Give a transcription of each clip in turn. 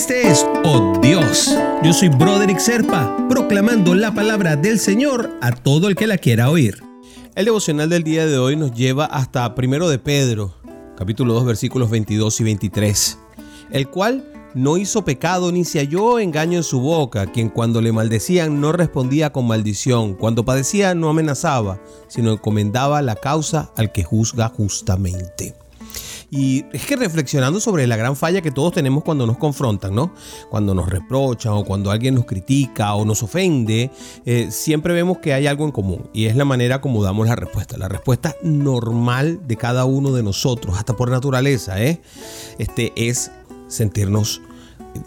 Este es Oh Dios. Yo soy Broderick Serpa, proclamando la palabra del Señor a todo el que la quiera oír. El devocional del día de hoy nos lleva hasta primero de Pedro, capítulo 2, versículos 22 y 23, el cual no hizo pecado ni se halló engaño en su boca, quien cuando le maldecían no respondía con maldición, cuando padecía no amenazaba, sino encomendaba la causa al que juzga justamente. Y es que reflexionando sobre la gran falla que todos tenemos cuando nos confrontan, ¿no? Cuando nos reprochan o cuando alguien nos critica o nos ofende, eh, siempre vemos que hay algo en común y es la manera como damos la respuesta. La respuesta normal de cada uno de nosotros, hasta por naturaleza, ¿eh? Este es sentirnos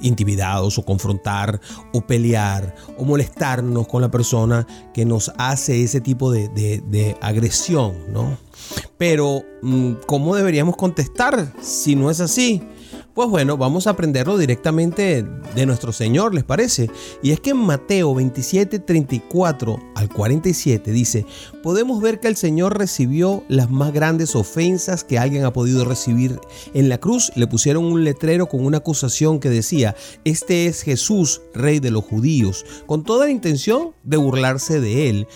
intimidados o confrontar o pelear o molestarnos con la persona que nos hace ese tipo de, de agresión, ¿no? Pero, mm, ¿cómo deberíamos contestar si no es así? Pues bueno, vamos a aprenderlo directamente de nuestro Señor, ¿les parece? Y es que en Mateo 27, 34 al 47 dice, podemos ver que el Señor recibió las más grandes ofensas que alguien ha podido recibir. En la cruz le pusieron un letrero con una acusación que decía, este es Jesús, rey de los judíos, con toda la intención de burlarse de él,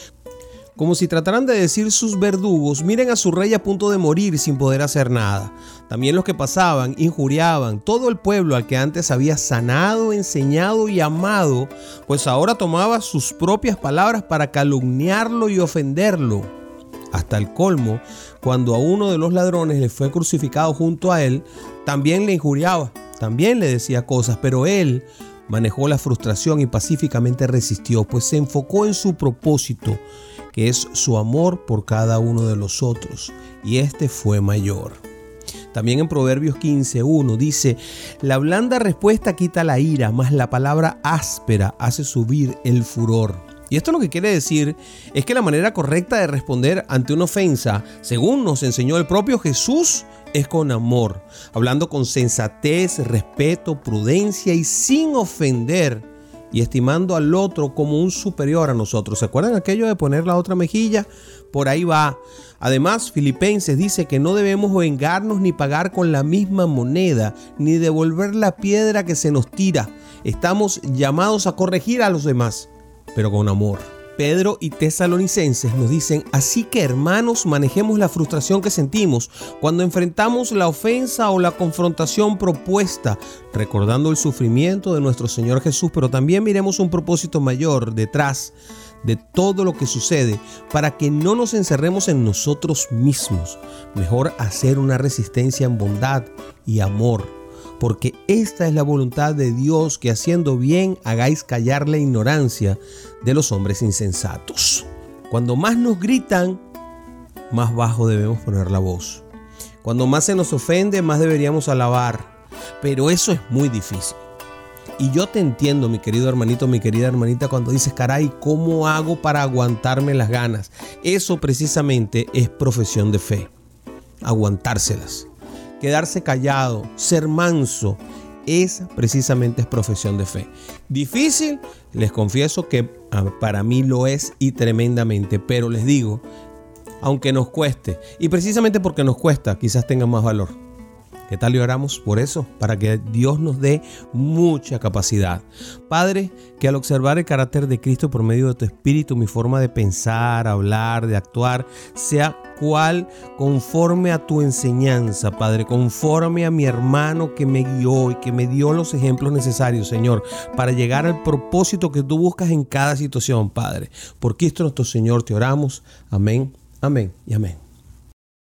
como si trataran de decir sus verdugos, miren a su rey a punto de morir sin poder hacer nada. También los que pasaban injuriaban todo el pueblo al que antes había sanado, enseñado y amado, pues ahora tomaba sus propias palabras para calumniarlo y ofenderlo. Hasta el colmo, cuando a uno de los ladrones le fue crucificado junto a él, también le injuriaba, también le decía cosas, pero él manejó la frustración y pacíficamente resistió, pues se enfocó en su propósito es su amor por cada uno de los otros, y este fue mayor. También en Proverbios 15.1 dice, la blanda respuesta quita la ira, mas la palabra áspera hace subir el furor. Y esto lo que quiere decir es que la manera correcta de responder ante una ofensa, según nos enseñó el propio Jesús, es con amor, hablando con sensatez, respeto, prudencia y sin ofender y estimando al otro como un superior a nosotros. ¿Se acuerdan aquello de poner la otra mejilla? Por ahí va. Además, Filipenses dice que no debemos vengarnos ni pagar con la misma moneda, ni devolver la piedra que se nos tira. Estamos llamados a corregir a los demás, pero con amor. Pedro y Tesalonicenses nos dicen, así que hermanos, manejemos la frustración que sentimos cuando enfrentamos la ofensa o la confrontación propuesta, recordando el sufrimiento de nuestro Señor Jesús, pero también miremos un propósito mayor detrás de todo lo que sucede para que no nos encerremos en nosotros mismos. Mejor hacer una resistencia en bondad y amor porque esta es la voluntad de Dios que haciendo bien hagáis callar la ignorancia de los hombres insensatos. Cuando más nos gritan, más bajo debemos poner la voz. Cuando más se nos ofende, más deberíamos alabar. Pero eso es muy difícil. Y yo te entiendo, mi querido hermanito, mi querida hermanita, cuando dices, caray, ¿cómo hago para aguantarme las ganas? Eso precisamente es profesión de fe. Aguantárselas quedarse callado, ser manso, esa precisamente es profesión de fe. Difícil, les confieso que ah, para mí lo es y tremendamente, pero les digo, aunque nos cueste, y precisamente porque nos cuesta, quizás tenga más valor. ¿Qué tal y oramos por eso? Para que Dios nos dé mucha capacidad. Padre, que al observar el carácter de Cristo por medio de tu Espíritu, mi forma de pensar, hablar, de actuar, sea cual conforme a tu enseñanza, Padre, conforme a mi hermano que me guió y que me dio los ejemplos necesarios, Señor, para llegar al propósito que tú buscas en cada situación, Padre. Por Cristo nuestro Señor te oramos. Amén, amén y amén.